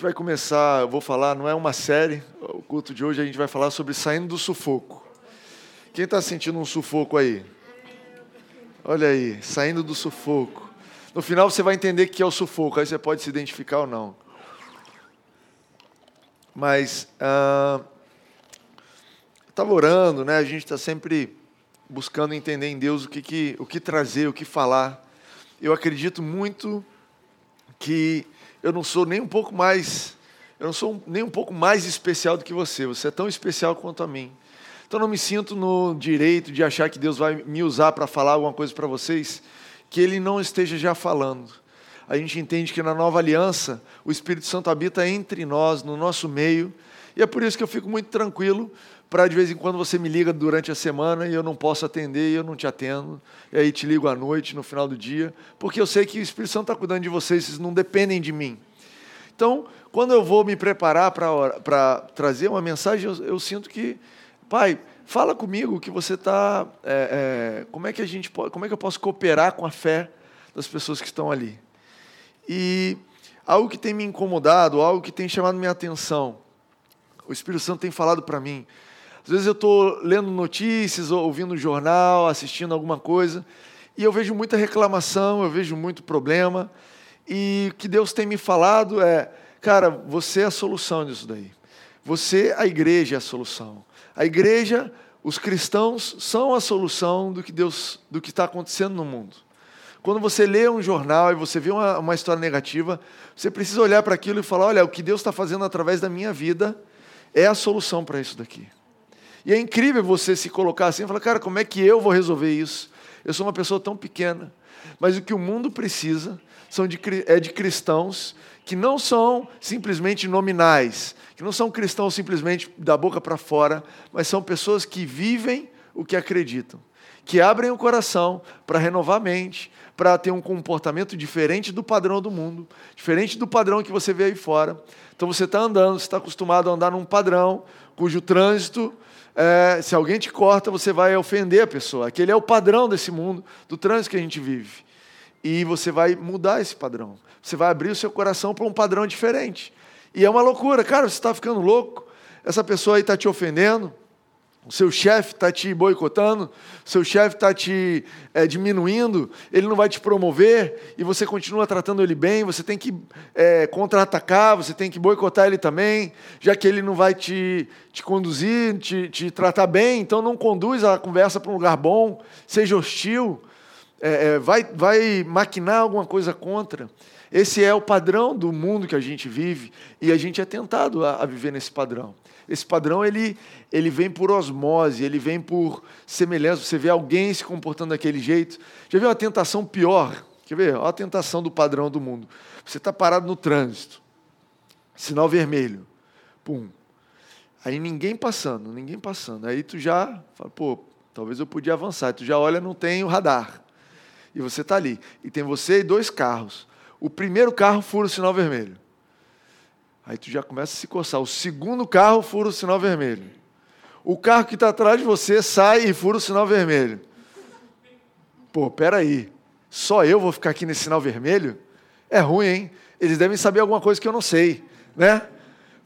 gente vai começar, eu vou falar, não é uma série, o culto de hoje a gente vai falar sobre saindo do sufoco. Quem está sentindo um sufoco aí? Olha aí, saindo do sufoco. No final você vai entender o que é o sufoco, aí você pode se identificar ou não. Mas ah, estava orando, né? A gente está sempre buscando entender em Deus o que, que, o que trazer, o que falar. Eu acredito muito que eu não sou nem um pouco mais, eu não sou nem um pouco mais especial do que você. Você é tão especial quanto a mim. Então não me sinto no direito de achar que Deus vai me usar para falar alguma coisa para vocês que Ele não esteja já falando. A gente entende que na nova aliança o Espírito Santo habita entre nós, no nosso meio, e é por isso que eu fico muito tranquilo para de vez em quando você me liga durante a semana e eu não posso atender e eu não te atendo, e aí te ligo à noite, no final do dia, porque eu sei que o Espírito Santo está cuidando de vocês, vocês não dependem de mim. Então, quando eu vou me preparar para trazer uma mensagem, eu, eu, sinto que, Pai, fala comigo que você está. É, é, como é que a gente pode, como é que eu posso cooperar com a fé das pessoas que estão ali? E algo que tem me incomodado, algo que tem chamado minha atenção, o Espírito Santo tem falado para mim. Às vezes eu estou lendo notícias, ouvindo jornal, assistindo alguma coisa, e eu vejo muita reclamação, eu vejo muito problema, e o que Deus tem me falado é, cara, você é a solução disso daí. Você, a igreja, é a solução. A igreja, os cristãos, são a solução do que Deus, do que está acontecendo no mundo. Quando você lê um jornal e você vê uma, uma história negativa, você precisa olhar para aquilo e falar: olha, o que Deus está fazendo através da minha vida é a solução para isso daqui. E é incrível você se colocar assim e falar, cara, como é que eu vou resolver isso? Eu sou uma pessoa tão pequena. Mas o que o mundo precisa são de, é de cristãos que não são simplesmente nominais, que não são cristãos simplesmente da boca para fora, mas são pessoas que vivem o que acreditam, que abrem o coração para renovar a mente, para ter um comportamento diferente do padrão do mundo, diferente do padrão que você vê aí fora. Então você está andando, você está acostumado a andar num padrão cujo trânsito é, se alguém te corta, você vai ofender a pessoa. Aquele é o padrão desse mundo, do trânsito que a gente vive. E você vai mudar esse padrão. Você vai abrir o seu coração para um padrão diferente. E é uma loucura. Cara, você está ficando louco. Essa pessoa aí está te ofendendo seu chefe está te boicotando, seu chefe está te é, diminuindo, ele não vai te promover e você continua tratando ele bem, você tem que é, contra-atacar, você tem que boicotar ele também, já que ele não vai te, te conduzir, te, te tratar bem, então não conduz a conversa para um lugar bom, seja hostil, é, vai, vai maquinar alguma coisa contra. Esse é o padrão do mundo que a gente vive e a gente é tentado a, a viver nesse padrão. Esse padrão ele, ele vem por osmose, ele vem por semelhança. Você vê alguém se comportando daquele jeito. Já viu uma tentação pior? Quer ver? Olha a tentação do padrão do mundo. Você está parado no trânsito, sinal vermelho, pum. Aí ninguém passando, ninguém passando. Aí tu já fala, pô, talvez eu podia avançar. Tu já olha, não tem o radar. E você está ali. E tem você e dois carros. O primeiro carro fura o sinal vermelho. Aí tu já começa a se coçar. O segundo carro fura o sinal vermelho. O carro que está atrás de você sai e fura o sinal vermelho. Pô, peraí. Só eu vou ficar aqui nesse sinal vermelho? É ruim, hein? Eles devem saber alguma coisa que eu não sei, né?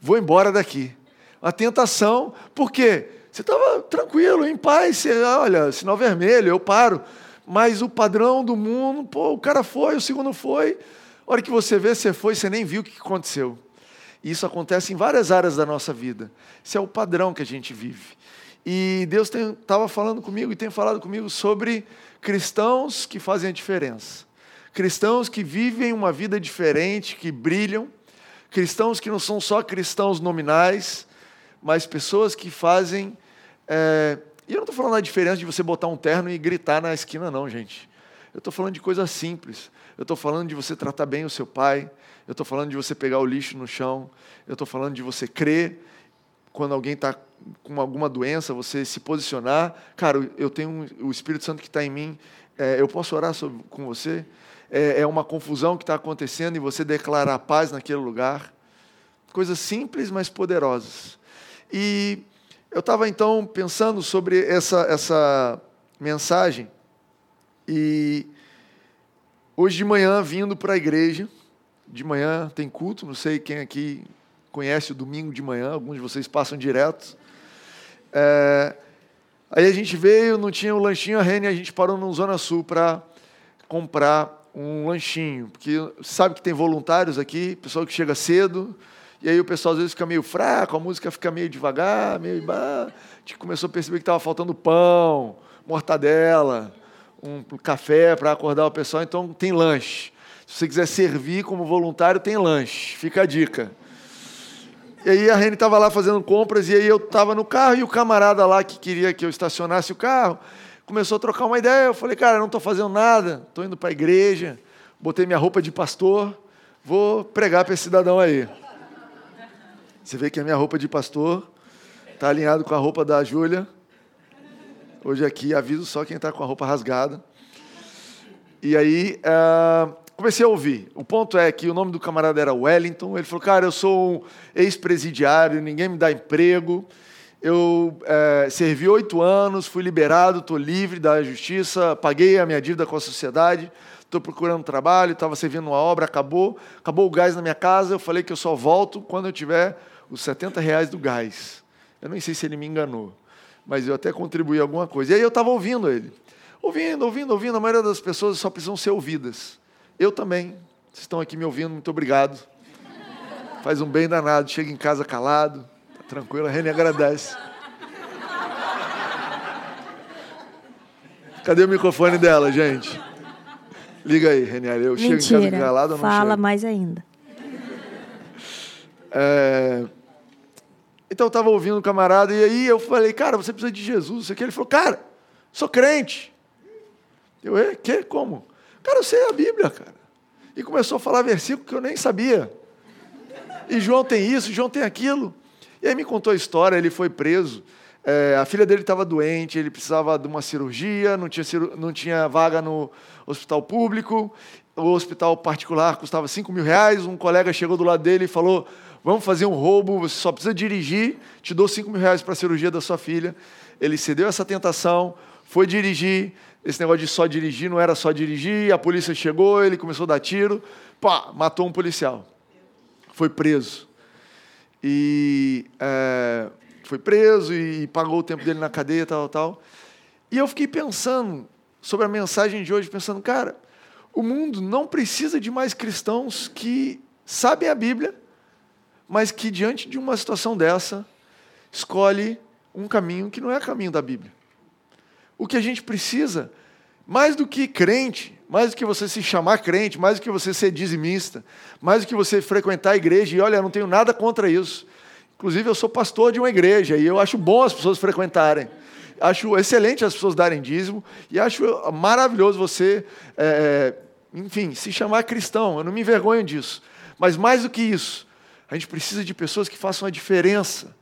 Vou embora daqui. Uma tentação, por quê? Você estava tranquilo, em paz, você, olha, sinal vermelho, eu paro. Mas o padrão do mundo, pô, o cara foi, o segundo foi. A hora que você vê, você foi, você nem viu o que aconteceu. E isso acontece em várias áreas da nossa vida. Esse é o padrão que a gente vive. E Deus estava falando comigo e tem falado comigo sobre cristãos que fazem a diferença. Cristãos que vivem uma vida diferente, que brilham. Cristãos que não são só cristãos nominais, mas pessoas que fazem. É... E eu não estou falando da diferença de você botar um terno e gritar na esquina, não, gente. Eu estou falando de coisas simples. Eu estou falando de você tratar bem o seu pai. Eu estou falando de você pegar o lixo no chão. Eu estou falando de você crer quando alguém está com alguma doença, você se posicionar. Cara, eu tenho o Espírito Santo que está em mim. É, eu posso orar sobre, com você? É, é uma confusão que está acontecendo e você declarar paz naquele lugar. Coisas simples, mas poderosas. E eu estava então pensando sobre essa, essa mensagem e hoje de manhã, vindo para a igreja, de manhã tem culto, não sei quem aqui conhece o domingo de manhã, alguns de vocês passam direto. É, aí a gente veio, não tinha o um lanchinho, a Rene, a gente parou no Zona Sul para comprar um lanchinho, porque sabe que tem voluntários aqui, pessoal que chega cedo, e aí o pessoal às vezes fica meio fraco, a música fica meio devagar, meio. A gente começou a perceber que estava faltando pão, mortadela, um café para acordar o pessoal, então tem lanche. Se você quiser servir como voluntário, tem lanche. Fica a dica. E aí a Rene estava lá fazendo compras, e aí eu estava no carro, e o camarada lá que queria que eu estacionasse o carro, começou a trocar uma ideia. Eu falei, cara, não estou fazendo nada, estou indo para a igreja, botei minha roupa de pastor, vou pregar para esse cidadão aí. Você vê que a minha roupa de pastor está alinhado com a roupa da Júlia. Hoje aqui, aviso só quem está com a roupa rasgada. E aí, uh, comecei a ouvir. O ponto é que o nome do camarada era Wellington. Ele falou, cara, eu sou um ex-presidiário, ninguém me dá emprego. Eu é, servi oito anos, fui liberado, estou livre da justiça, paguei a minha dívida com a sociedade, estou procurando trabalho, estava servindo uma obra, acabou, acabou o gás na minha casa, eu falei que eu só volto quando eu tiver os 70 reais do gás. Eu nem sei se ele me enganou, mas eu até contribuí alguma coisa. E aí eu estava ouvindo ele. Ouvindo, ouvindo, ouvindo. A maioria das pessoas só precisam ser ouvidas. Eu também. Vocês estão aqui me ouvindo, muito obrigado. Faz um bem danado. Chega em casa calado, tá tranquilo, a Rene agradece. Cadê o microfone dela, gente? Liga aí, Reniel. Eu Mentira. chego em casa calado ou não Fala chego? mais ainda. É... Então eu estava ouvindo um camarada e aí eu falei, cara, você precisa de Jesus. Isso aqui. Ele falou, cara, sou crente. Eu, é, que? Como? Cara, eu sei a Bíblia, cara. E começou a falar versículo que eu nem sabia. E João tem isso, João tem aquilo. E aí me contou a história, ele foi preso. É, a filha dele estava doente, ele precisava de uma cirurgia, não tinha, não tinha vaga no hospital público, o hospital particular custava 5 mil reais. Um colega chegou do lado dele e falou: Vamos fazer um roubo, você só precisa dirigir, te dou 5 mil reais para a cirurgia da sua filha. Ele cedeu essa tentação, foi dirigir. Esse negócio de só dirigir não era só dirigir, a polícia chegou, ele começou a dar tiro, pá, matou um policial. Foi preso. E é, foi preso e pagou o tempo dele na cadeia, tal, tal. E eu fiquei pensando sobre a mensagem de hoje, pensando, cara, o mundo não precisa de mais cristãos que sabem a Bíblia, mas que diante de uma situação dessa, escolhe um caminho que não é caminho da Bíblia. O que a gente precisa, mais do que crente, mais do que você se chamar crente, mais do que você ser dizimista, mais do que você frequentar a igreja, e olha, eu não tenho nada contra isso. Inclusive, eu sou pastor de uma igreja e eu acho bom as pessoas frequentarem. Acho excelente as pessoas darem dízimo e acho maravilhoso você, é, enfim, se chamar cristão. Eu não me envergonho disso. Mas mais do que isso, a gente precisa de pessoas que façam a diferença,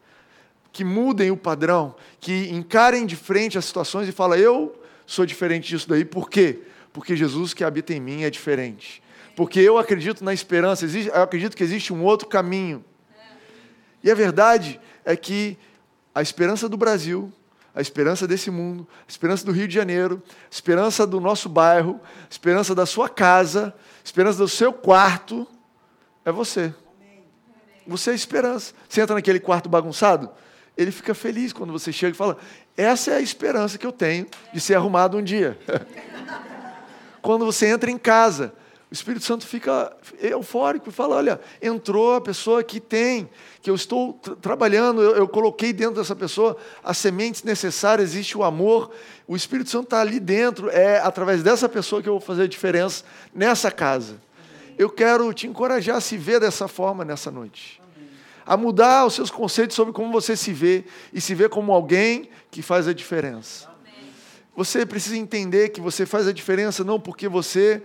que mudem o padrão, que encarem de frente as situações e falem: eu sou diferente disso daí. Por quê? Porque Jesus que habita em mim é diferente. Porque eu acredito na esperança, eu acredito que existe um outro caminho. E a verdade é que a esperança do Brasil, a esperança desse mundo, a esperança do Rio de Janeiro, a esperança do nosso bairro, a esperança da sua casa, a esperança do seu quarto, é você. Você é a esperança. Você entra naquele quarto bagunçado, ele fica feliz quando você chega e fala: Essa é a esperança que eu tenho de ser arrumado um dia. quando você entra em casa, o Espírito Santo fica eufórico e fala: Olha, entrou a pessoa que tem, que eu estou tra trabalhando, eu, eu, coloquei dentro dessa pessoa as sementes necessárias, existe o amor, o Espírito Santo está ali dentro, é através dessa pessoa que eu vou fazer a diferença nessa casa eu quero te encorajar a se ver dessa forma nessa noite. A mudar os seus conceitos sobre como você se vê e se ver como alguém que faz a diferença. Você precisa entender que você faz a diferença não porque você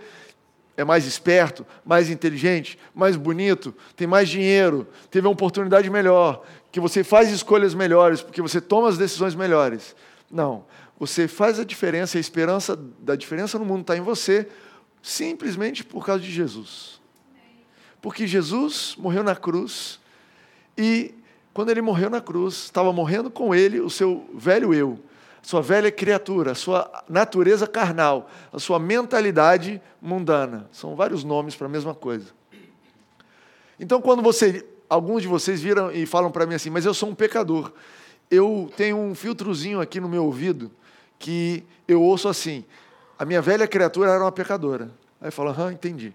é mais esperto, mais inteligente, mais bonito, tem mais dinheiro, teve uma oportunidade melhor, que você faz escolhas melhores, porque você toma as decisões melhores. Não. Você faz a diferença, a esperança da diferença no mundo está em você, simplesmente por causa de Jesus. Porque Jesus morreu na cruz e quando ele morreu na cruz, estava morrendo com ele o seu velho eu, sua velha criatura, sua natureza carnal, a sua mentalidade mundana. São vários nomes para a mesma coisa. Então, quando você, alguns de vocês viram e falam para mim assim, mas eu sou um pecador, eu tenho um filtrozinho aqui no meu ouvido que eu ouço assim: a minha velha criatura era uma pecadora. Aí eu falo, aham, entendi.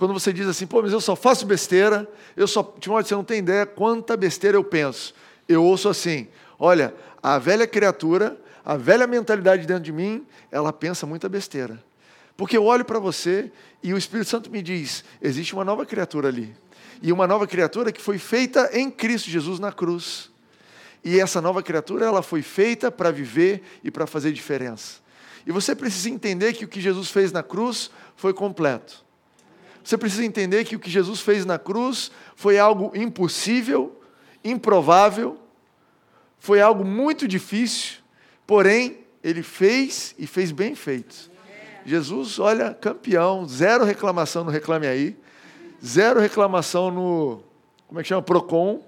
Quando você diz assim, pô, mas eu só faço besteira, eu só. Timóteo, você não tem ideia quanta besteira eu penso. Eu ouço assim: olha, a velha criatura, a velha mentalidade dentro de mim, ela pensa muita besteira. Porque eu olho para você e o Espírito Santo me diz: existe uma nova criatura ali. E uma nova criatura que foi feita em Cristo Jesus na cruz. E essa nova criatura, ela foi feita para viver e para fazer diferença. E você precisa entender que o que Jesus fez na cruz foi completo. Você precisa entender que o que Jesus fez na cruz foi algo impossível, improvável, foi algo muito difícil, porém, ele fez e fez bem feito. Jesus, olha, campeão, zero reclamação no Reclame Aí, zero reclamação no, como é que chama? Procon.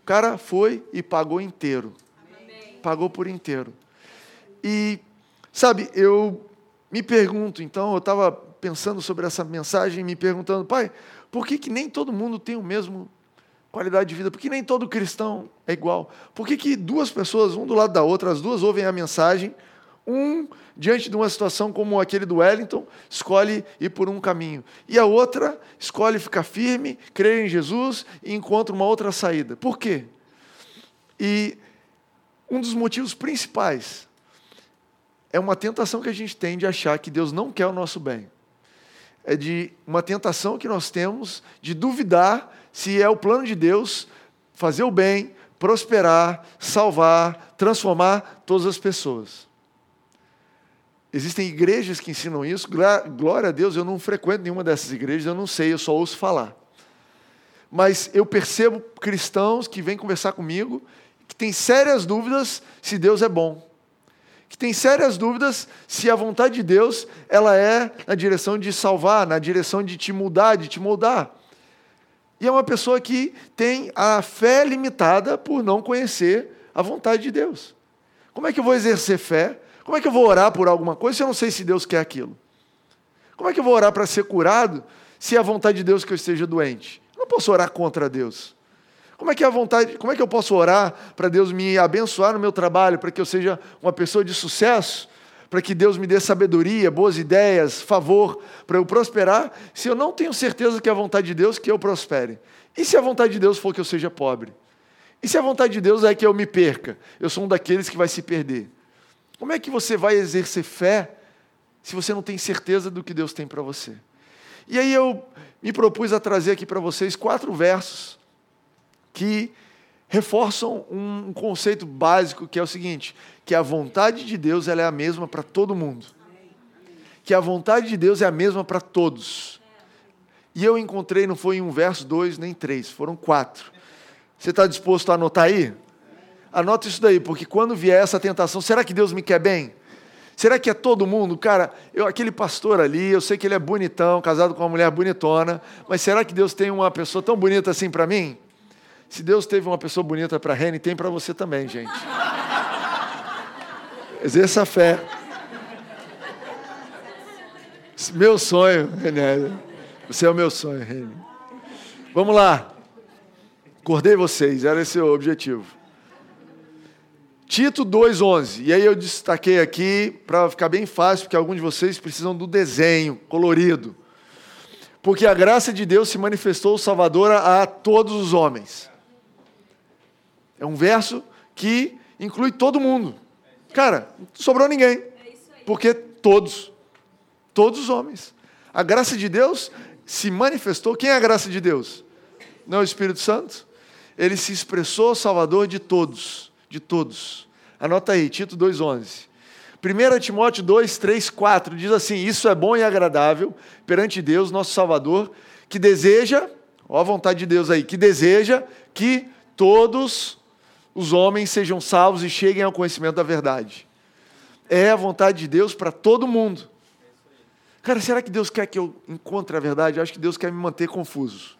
O cara foi e pagou inteiro. Amém. Pagou por inteiro. E, sabe, eu me pergunto, então, eu estava pensando sobre essa mensagem, me perguntando, pai, por que, que nem todo mundo tem o mesmo qualidade de vida? Por que nem todo cristão é igual? Por que, que duas pessoas, um do lado da outra, as duas ouvem a mensagem, um, diante de uma situação como aquele do Wellington, escolhe ir por um caminho. E a outra escolhe ficar firme, crer em Jesus e encontra uma outra saída. Por quê? E um dos motivos principais é uma tentação que a gente tem de achar que Deus não quer o nosso bem. É de uma tentação que nós temos de duvidar se é o plano de Deus fazer o bem, prosperar, salvar, transformar todas as pessoas. Existem igrejas que ensinam isso. Glória a Deus, eu não frequento nenhuma dessas igrejas, eu não sei, eu só ouço falar. Mas eu percebo cristãos que vêm conversar comigo que têm sérias dúvidas se Deus é bom. Que têm sérias dúvidas se a vontade de Deus ela é na direção de salvar, na direção de te mudar, de te moldar. E é uma pessoa que tem a fé limitada por não conhecer a vontade de Deus. Como é que eu vou exercer fé como é que eu vou orar por alguma coisa se eu não sei se Deus quer aquilo? Como é que eu vou orar para ser curado se é a vontade de Deus que eu esteja doente? Eu não posso orar contra Deus. Como é que é a vontade, como é que eu posso orar para Deus me abençoar no meu trabalho, para que eu seja uma pessoa de sucesso, para que Deus me dê sabedoria, boas ideias, favor, para eu prosperar, se eu não tenho certeza que é a vontade de Deus que eu prospere? E se a vontade de Deus for que eu seja pobre? E se a vontade de Deus é que eu me perca? Eu sou um daqueles que vai se perder. Como é que você vai exercer fé se você não tem certeza do que Deus tem para você? E aí eu me propus a trazer aqui para vocês quatro versos que reforçam um conceito básico que é o seguinte: que a vontade de Deus ela é a mesma para todo mundo. Que a vontade de Deus é a mesma para todos. E eu encontrei, não foi em um verso, dois, nem três, foram quatro. Você está disposto a anotar aí? Anota isso daí, porque quando vier essa tentação, será que Deus me quer bem? Será que é todo mundo? Cara, eu, aquele pastor ali, eu sei que ele é bonitão, casado com uma mulher bonitona, mas será que Deus tem uma pessoa tão bonita assim para mim? Se Deus teve uma pessoa bonita para a Reni, tem para você também, gente. Exerça a fé. Meu sonho, René. Você é o meu sonho, Reni. Vamos lá. Acordei vocês, era esse o objetivo. Tito 2,11. E aí eu destaquei aqui para ficar bem fácil, porque alguns de vocês precisam do desenho colorido. Porque a graça de Deus se manifestou salvadora a todos os homens. É um verso que inclui todo mundo. Cara, não sobrou ninguém. Porque todos, todos os homens. A graça de Deus se manifestou. Quem é a graça de Deus? Não é o Espírito Santo? Ele se expressou salvador de todos de todos. Anota aí, Tito 2,11. 1 Timóteo 2, 3, 4 diz assim: Isso é bom e agradável perante Deus, nosso Salvador, que deseja, ó a vontade de Deus aí, que deseja que todos os homens sejam salvos e cheguem ao conhecimento da verdade. É a vontade de Deus para todo mundo. Cara, será que Deus quer que eu encontre a verdade? Eu acho que Deus quer me manter confuso.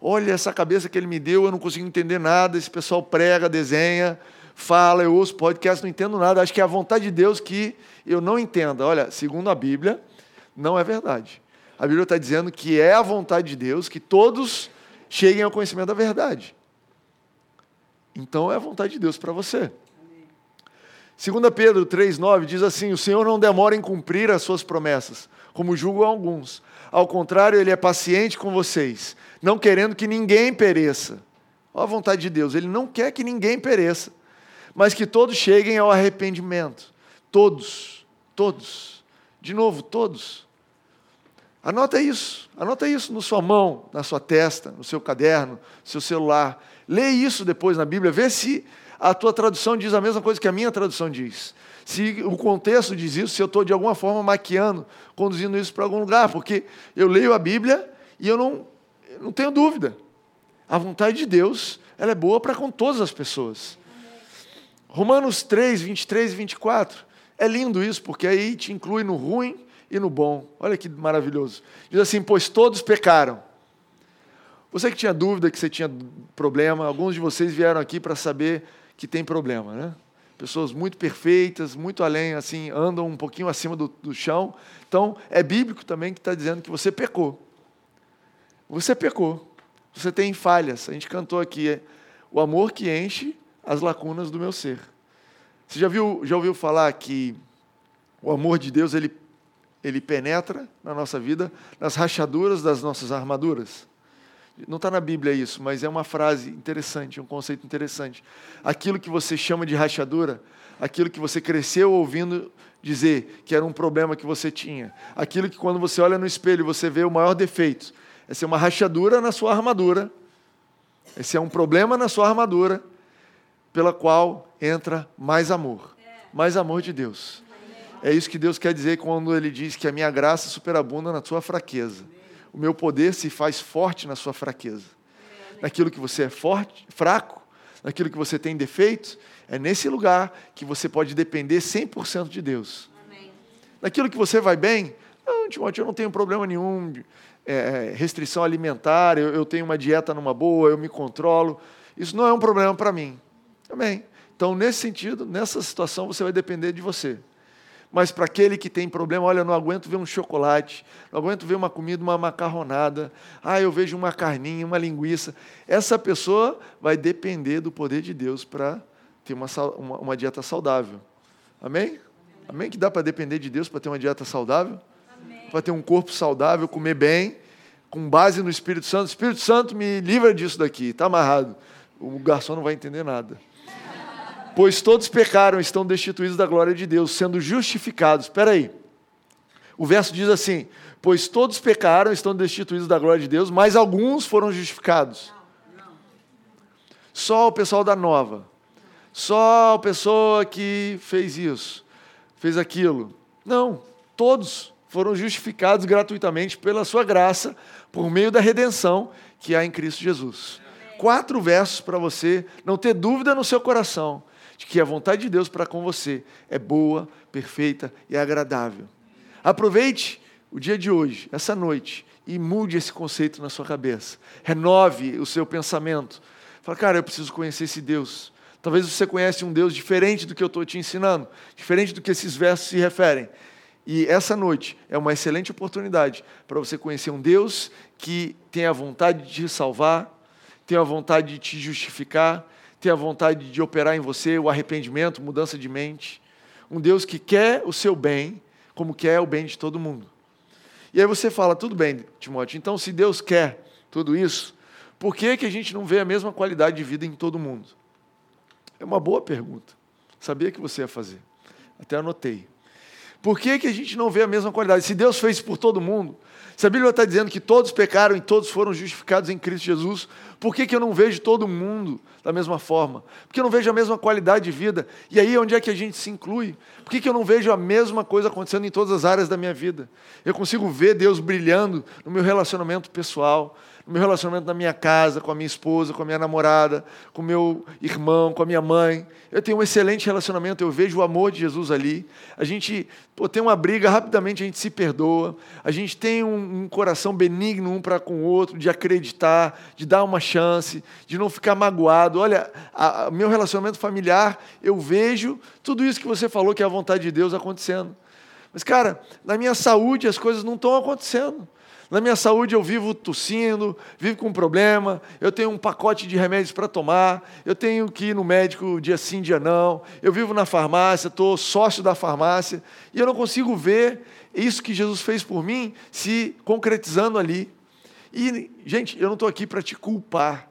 Olha essa cabeça que Ele me deu, eu não consigo entender nada. Esse pessoal prega, desenha, fala, eu ouço podcast, não entendo nada. Acho que é a vontade de Deus que eu não entenda. Olha, segundo a Bíblia, não é verdade. A Bíblia está dizendo que é a vontade de Deus que todos cheguem ao conhecimento da verdade. Então é a vontade de Deus para você. 2 Pedro 3,9 diz assim: O Senhor não demora em cumprir as suas promessas, como julgam alguns. Ao contrário, Ele é paciente com vocês, não querendo que ninguém pereça. Olha a vontade de Deus, Ele não quer que ninguém pereça, mas que todos cheguem ao arrependimento. Todos, todos. De novo, todos. Anota isso, anota isso na sua mão, na sua testa, no seu caderno, no seu celular. Lê isso depois na Bíblia, vê se a tua tradução diz a mesma coisa que a minha tradução diz. Se o contexto diz isso, se eu estou de alguma forma maquiando, conduzindo isso para algum lugar, porque eu leio a Bíblia e eu não, eu não tenho dúvida. A vontade de Deus, ela é boa para com todas as pessoas. Romanos 3, 23 e 24. É lindo isso, porque aí te inclui no ruim e no bom. Olha que maravilhoso. Diz assim: Pois todos pecaram. Você que tinha dúvida que você tinha problema, alguns de vocês vieram aqui para saber que tem problema, né? Pessoas muito perfeitas, muito além, assim, andam um pouquinho acima do, do chão. Então, é bíblico também que está dizendo que você pecou. Você pecou. Você tem falhas. A gente cantou aqui, é, o amor que enche as lacunas do meu ser. Você já, viu, já ouviu falar que o amor de Deus ele ele penetra na nossa vida, nas rachaduras das nossas armaduras. Não está na Bíblia isso, mas é uma frase interessante, um conceito interessante. Aquilo que você chama de rachadura, aquilo que você cresceu ouvindo dizer que era um problema que você tinha, aquilo que quando você olha no espelho você vê o maior defeito, essa é uma rachadura na sua armadura, esse é um problema na sua armadura, pela qual entra mais amor, mais amor de Deus. É isso que Deus quer dizer quando Ele diz que a minha graça superabunda na sua fraqueza. O meu poder se faz forte na sua fraqueza. Naquilo que você é forte, fraco, naquilo que você tem defeitos, é nesse lugar que você pode depender 100% de Deus. Amém. Naquilo que você vai bem, não, Timóteo, eu não tenho problema nenhum, é, é, restrição alimentar, eu, eu tenho uma dieta numa boa, eu me controlo. Isso não é um problema para mim. Amém. Então, nesse sentido, nessa situação, você vai depender de você. Mas para aquele que tem problema, olha, eu não aguento ver um chocolate, não aguento ver uma comida, uma macarronada, ah, eu vejo uma carninha, uma linguiça. Essa pessoa vai depender do poder de Deus para ter uma, uma, uma, dieta saudável. Amém? Amém, Amém que dá para depender de Deus para ter uma dieta saudável? Para ter um corpo saudável, comer bem, com base no Espírito Santo. Espírito Santo me livra disso daqui, está amarrado. O garçom não vai entender nada. Pois todos pecaram e estão destituídos da glória de Deus, sendo justificados. Espera aí. O verso diz assim: Pois todos pecaram e estão destituídos da glória de Deus, mas alguns foram justificados. Só o pessoal da nova. Só a pessoa que fez isso, fez aquilo. Não, todos foram justificados gratuitamente pela sua graça, por meio da redenção que há em Cristo Jesus. Quatro versos para você não ter dúvida no seu coração de que a vontade de Deus para com você é boa, perfeita e agradável. Aproveite o dia de hoje, essa noite, e mude esse conceito na sua cabeça. Renove o seu pensamento. Fala, cara, eu preciso conhecer esse Deus. Talvez você conhece um Deus diferente do que eu estou te ensinando, diferente do que esses versos se referem. E essa noite é uma excelente oportunidade para você conhecer um Deus que tem a vontade de te salvar, tem a vontade de te justificar, ter a vontade de operar em você o arrependimento, mudança de mente. Um Deus que quer o seu bem, como quer o bem de todo mundo. E aí você fala, tudo bem, Timóteo, então se Deus quer tudo isso, por que, que a gente não vê a mesma qualidade de vida em todo mundo? É uma boa pergunta. Sabia que você ia fazer. Até anotei. Por que, que a gente não vê a mesma qualidade? Se Deus fez por todo mundo, se a Bíblia está dizendo que todos pecaram e todos foram justificados em Cristo Jesus, por que, que eu não vejo todo mundo da mesma forma? Porque eu não vejo a mesma qualidade de vida? E aí, onde é que a gente se inclui? Por que, que eu não vejo a mesma coisa acontecendo em todas as áreas da minha vida? Eu consigo ver Deus brilhando no meu relacionamento pessoal, no meu relacionamento na minha casa, com a minha esposa, com a minha namorada, com meu irmão, com a minha mãe. Eu tenho um excelente relacionamento, eu vejo o amor de Jesus ali. A gente pô, tem uma briga, rapidamente a gente se perdoa. A gente tem um, um coração benigno um para com o outro, de acreditar, de dar uma chance, de não ficar magoado. Olha, meu relacionamento familiar, eu vejo tudo isso que você falou que é a vontade de Deus acontecendo. Mas, cara, na minha saúde as coisas não estão acontecendo. Na minha saúde eu vivo tossindo, vivo com problema, eu tenho um pacote de remédios para tomar, eu tenho que ir no médico dia sim, dia não, eu vivo na farmácia, estou sócio da farmácia, e eu não consigo ver isso que Jesus fez por mim se concretizando ali. E, gente, eu não estou aqui para te culpar.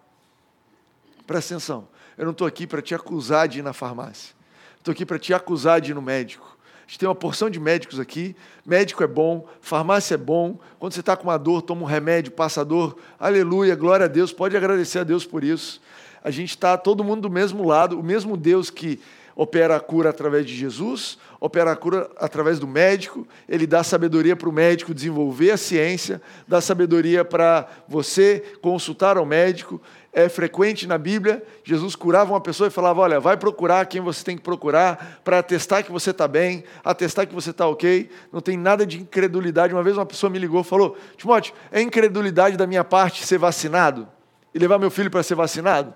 Presta atenção. Eu não estou aqui para te acusar de ir na farmácia. Estou aqui para te acusar de ir no médico. Gente tem uma porção de médicos aqui. Médico é bom, farmácia é bom. Quando você está com uma dor, toma um remédio, passa a dor. Aleluia, glória a Deus. Pode agradecer a Deus por isso. A gente está todo mundo do mesmo lado. O mesmo Deus que opera a cura através de Jesus, opera a cura através do médico, ele dá sabedoria para o médico desenvolver a ciência, dá sabedoria para você consultar ao médico. É frequente na Bíblia, Jesus curava uma pessoa e falava: Olha, vai procurar quem você tem que procurar para atestar que você está bem, atestar que você está ok. Não tem nada de incredulidade. Uma vez uma pessoa me ligou e falou: Timóteo, é incredulidade da minha parte ser vacinado e levar meu filho para ser vacinado?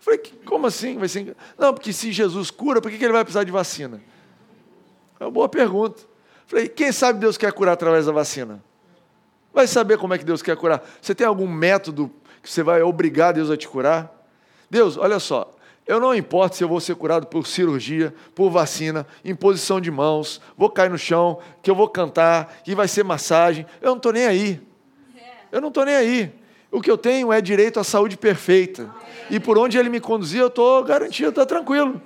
Falei, como assim? Vai ser... Não, porque se Jesus cura, por que ele vai precisar de vacina? É uma boa pergunta. Falei, quem sabe Deus quer curar através da vacina? Vai saber como é que Deus quer curar. Você tem algum método que você vai obrigar Deus a te curar? Deus, olha só, eu não importo se eu vou ser curado por cirurgia, por vacina, imposição de mãos, vou cair no chão, que eu vou cantar, que vai ser massagem. Eu não estou nem aí. Eu não estou nem aí. O que eu tenho é direito à saúde perfeita. E por onde ele me conduzir, eu estou garantido, está tranquilo.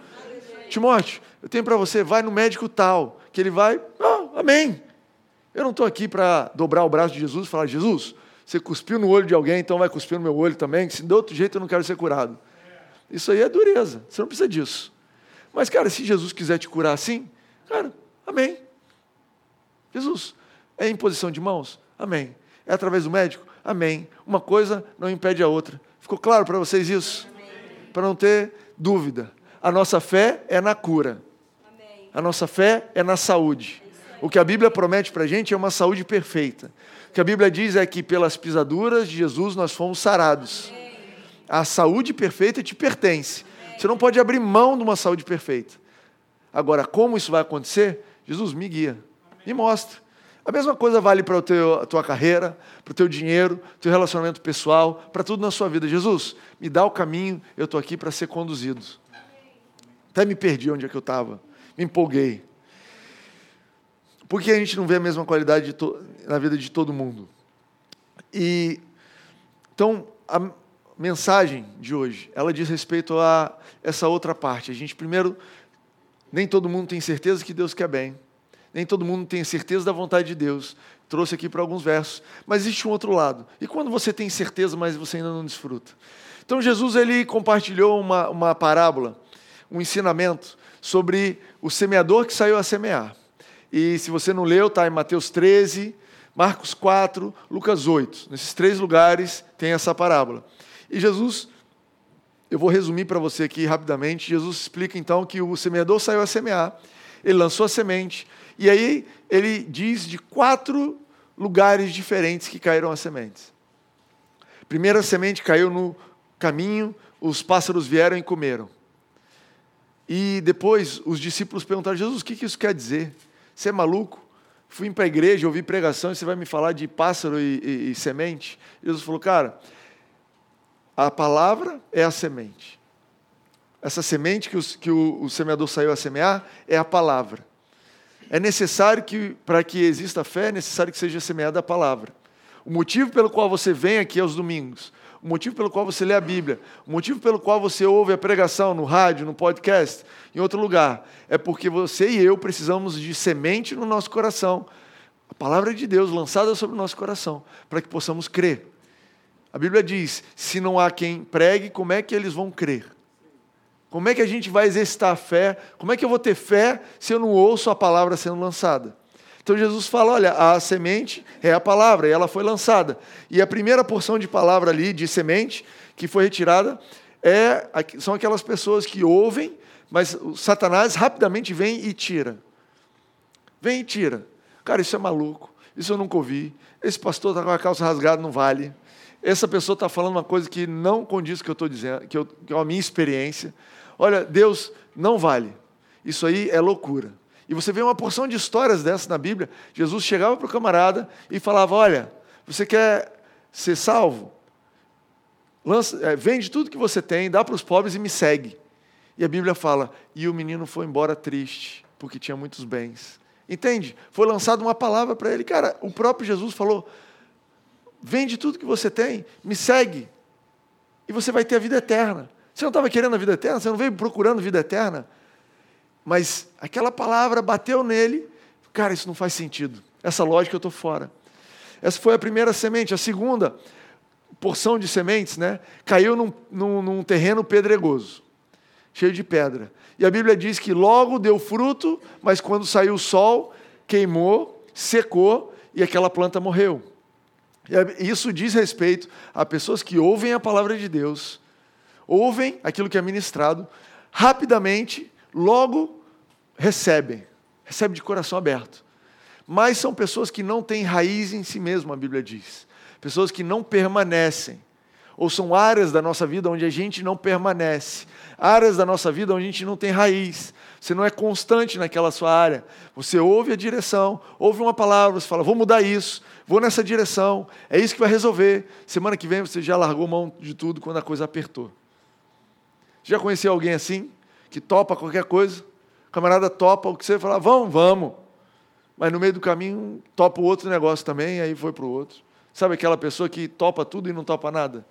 Timóteo, eu tenho para você, vai no médico tal, que ele vai, ah, amém. Eu não estou aqui para dobrar o braço de Jesus e falar, Jesus, você cuspiu no olho de alguém, então vai cuspir no meu olho também, que se de outro jeito eu não quero ser curado. Isso aí é dureza, você não precisa disso. Mas, cara, se Jesus quiser te curar assim, cara, amém. Jesus, é imposição de mãos? Amém. É através do médico? Amém. Uma coisa não impede a outra. Ficou claro para vocês isso? Para não ter dúvida. A nossa fé é na cura. A nossa fé é na saúde. O que a Bíblia promete para a gente é uma saúde perfeita. O que a Bíblia diz é que pelas pisaduras de Jesus nós fomos sarados. A saúde perfeita te pertence. Você não pode abrir mão de uma saúde perfeita. Agora, como isso vai acontecer? Jesus, me guia, me mostra. A mesma coisa vale para a tua carreira, para o teu dinheiro, teu relacionamento pessoal, para tudo na sua vida. Jesus, me dá o caminho, eu estou aqui para ser conduzido. Até me perdi onde é que eu estava, me empolguei. Por que a gente não vê a mesma qualidade na vida de todo mundo? E então a mensagem de hoje, ela diz respeito a essa outra parte. A gente primeiro nem todo mundo tem certeza que Deus quer bem nem todo mundo tem certeza da vontade de Deus. Trouxe aqui para alguns versos. Mas existe um outro lado. E quando você tem certeza, mas você ainda não desfruta? Então Jesus ele compartilhou uma, uma parábola, um ensinamento sobre o semeador que saiu a semear. E se você não leu, está em Mateus 13, Marcos 4, Lucas 8. Nesses três lugares tem essa parábola. E Jesus, eu vou resumir para você aqui rapidamente. Jesus explica então que o semeador saiu a semear, ele lançou a semente, e aí ele diz de quatro lugares diferentes que caíram as sementes. primeira semente caiu no caminho, os pássaros vieram e comeram. E depois os discípulos perguntaram: Jesus, o que isso quer dizer? Você é maluco? Fui para a igreja, ouvi pregação e você vai me falar de pássaro e, e, e semente? Jesus falou: Cara, a palavra é a semente. Essa semente que, os, que o, o semeador saiu a semear é a palavra. É necessário que, para que exista fé, é necessário que seja semeada a palavra. O motivo pelo qual você vem aqui aos domingos, o motivo pelo qual você lê a Bíblia, o motivo pelo qual você ouve a pregação no rádio, no podcast, em outro lugar, é porque você e eu precisamos de semente no nosso coração, a palavra de Deus lançada sobre o nosso coração, para que possamos crer. A Bíblia diz: se não há quem pregue, como é que eles vão crer? Como é que a gente vai exercitar a fé? Como é que eu vou ter fé se eu não ouço a palavra sendo lançada? Então Jesus fala: olha, a semente é a palavra, e ela foi lançada. E a primeira porção de palavra ali, de semente, que foi retirada, é, são aquelas pessoas que ouvem, mas Satanás rapidamente vem e tira. Vem e tira. Cara, isso é maluco. Isso eu nunca ouvi. Esse pastor está com a calça rasgada, não vale. Essa pessoa está falando uma coisa que não condiz com o que eu estou dizendo, que, eu, que é a minha experiência. Olha, Deus não vale. Isso aí é loucura. E você vê uma porção de histórias dessas na Bíblia. Jesus chegava para o camarada e falava: Olha, Você quer ser salvo? Lança, é, vende tudo que você tem, dá para os pobres e me segue. E a Bíblia fala: e o menino foi embora triste, porque tinha muitos bens. Entende? Foi lançada uma palavra para ele. Cara, o próprio Jesus falou: vende tudo que você tem, me segue, e você vai ter a vida eterna. Você não estava querendo a vida eterna? Você não veio procurando vida eterna? Mas aquela palavra bateu nele. Cara, isso não faz sentido. Essa lógica eu estou fora. Essa foi a primeira semente. A segunda porção de sementes né, caiu num, num, num terreno pedregoso, cheio de pedra. E a Bíblia diz que logo deu fruto, mas quando saiu o sol, queimou, secou e aquela planta morreu. Isso diz respeito a pessoas que ouvem a palavra de Deus, ouvem aquilo que é ministrado, rapidamente, logo recebem, recebem de coração aberto. Mas são pessoas que não têm raiz em si mesmo, a Bíblia diz. Pessoas que não permanecem. Ou são áreas da nossa vida onde a gente não permanece. Áreas da nossa vida onde a gente não tem raiz. Você não é constante naquela sua área. Você ouve a direção, ouve uma palavra, você fala, vou mudar isso, vou nessa direção, é isso que vai resolver. Semana que vem você já largou mão de tudo quando a coisa apertou. Já conheceu alguém assim? Que topa qualquer coisa? O camarada topa o que você fala, vamos, vamos. Mas no meio do caminho topa o outro negócio também, aí foi para o outro. Sabe aquela pessoa que topa tudo e não topa nada?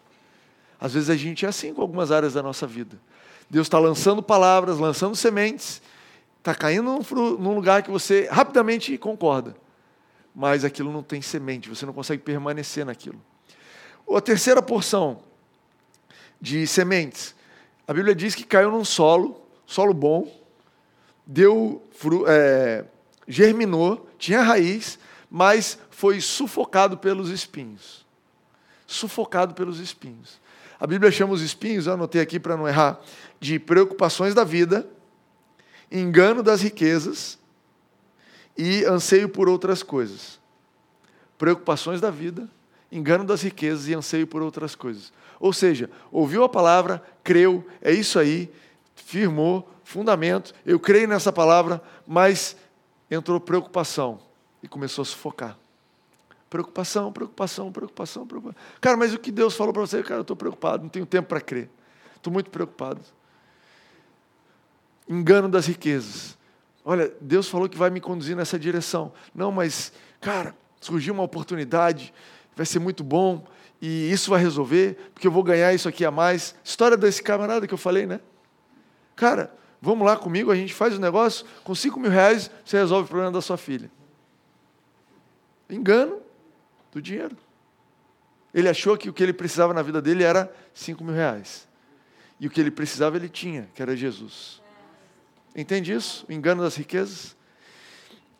Às vezes a gente é assim com algumas áreas da nossa vida. Deus está lançando palavras, lançando sementes, está caindo num, num lugar que você rapidamente concorda, mas aquilo não tem semente, você não consegue permanecer naquilo. A terceira porção de sementes, a Bíblia diz que caiu num solo, solo bom, deu, é, germinou, tinha raiz, mas foi sufocado pelos espinhos. Sufocado pelos espinhos. A Bíblia chama os espinhos, eu anotei aqui para não errar, de preocupações da vida, engano das riquezas e anseio por outras coisas. Preocupações da vida, engano das riquezas e anseio por outras coisas. Ou seja, ouviu a palavra, creu, é isso aí, firmou, fundamento, eu creio nessa palavra, mas entrou preocupação e começou a sufocar. Preocupação, preocupação, preocupação, preocupação. Cara, mas o que Deus falou para você? Cara, eu estou preocupado, não tenho tempo para crer. Estou muito preocupado. Engano das riquezas. Olha, Deus falou que vai me conduzir nessa direção. Não, mas, cara, surgiu uma oportunidade, vai ser muito bom, e isso vai resolver, porque eu vou ganhar isso aqui a mais. História desse camarada que eu falei, né? Cara, vamos lá comigo, a gente faz o um negócio, com cinco mil reais você resolve o problema da sua filha. Engano do dinheiro. Ele achou que o que ele precisava na vida dele era cinco mil reais. E o que ele precisava ele tinha, que era Jesus. Entende isso? O engano das riquezas.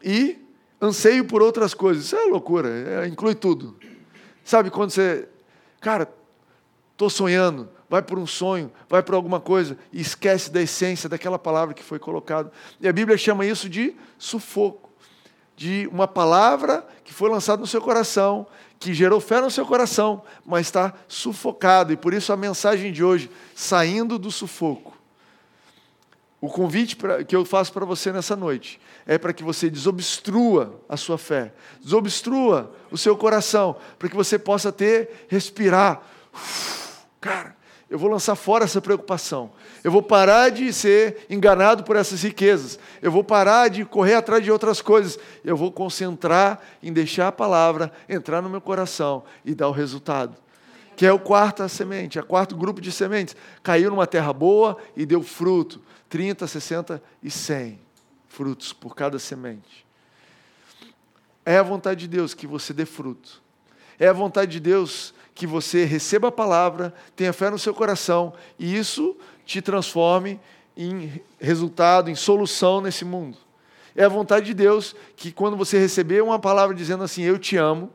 E anseio por outras coisas. Isso é loucura, é, inclui tudo. Sabe quando você, cara, estou sonhando, vai por um sonho, vai por alguma coisa e esquece da essência daquela palavra que foi colocada. E a Bíblia chama isso de sufoco de uma palavra que foi lançada no seu coração, que gerou fé no seu coração, mas está sufocado. E por isso a mensagem de hoje, saindo do sufoco. O convite que eu faço para você nessa noite é para que você desobstrua a sua fé, desobstrua o seu coração, para que você possa ter, respirar. Cara, eu vou lançar fora essa preocupação. Eu vou parar de ser enganado por essas riquezas. Eu vou parar de correr atrás de outras coisas. Eu vou concentrar em deixar a palavra entrar no meu coração e dar o resultado. Que é o quarto semente, é o quarto grupo de sementes. Caiu numa terra boa e deu fruto. 30, 60 e 100 frutos por cada semente. É a vontade de Deus que você dê fruto. É a vontade de Deus que você receba a palavra, tenha fé no seu coração e isso te transforme em resultado, em solução nesse mundo. É a vontade de Deus que quando você receber uma palavra dizendo assim, eu te amo,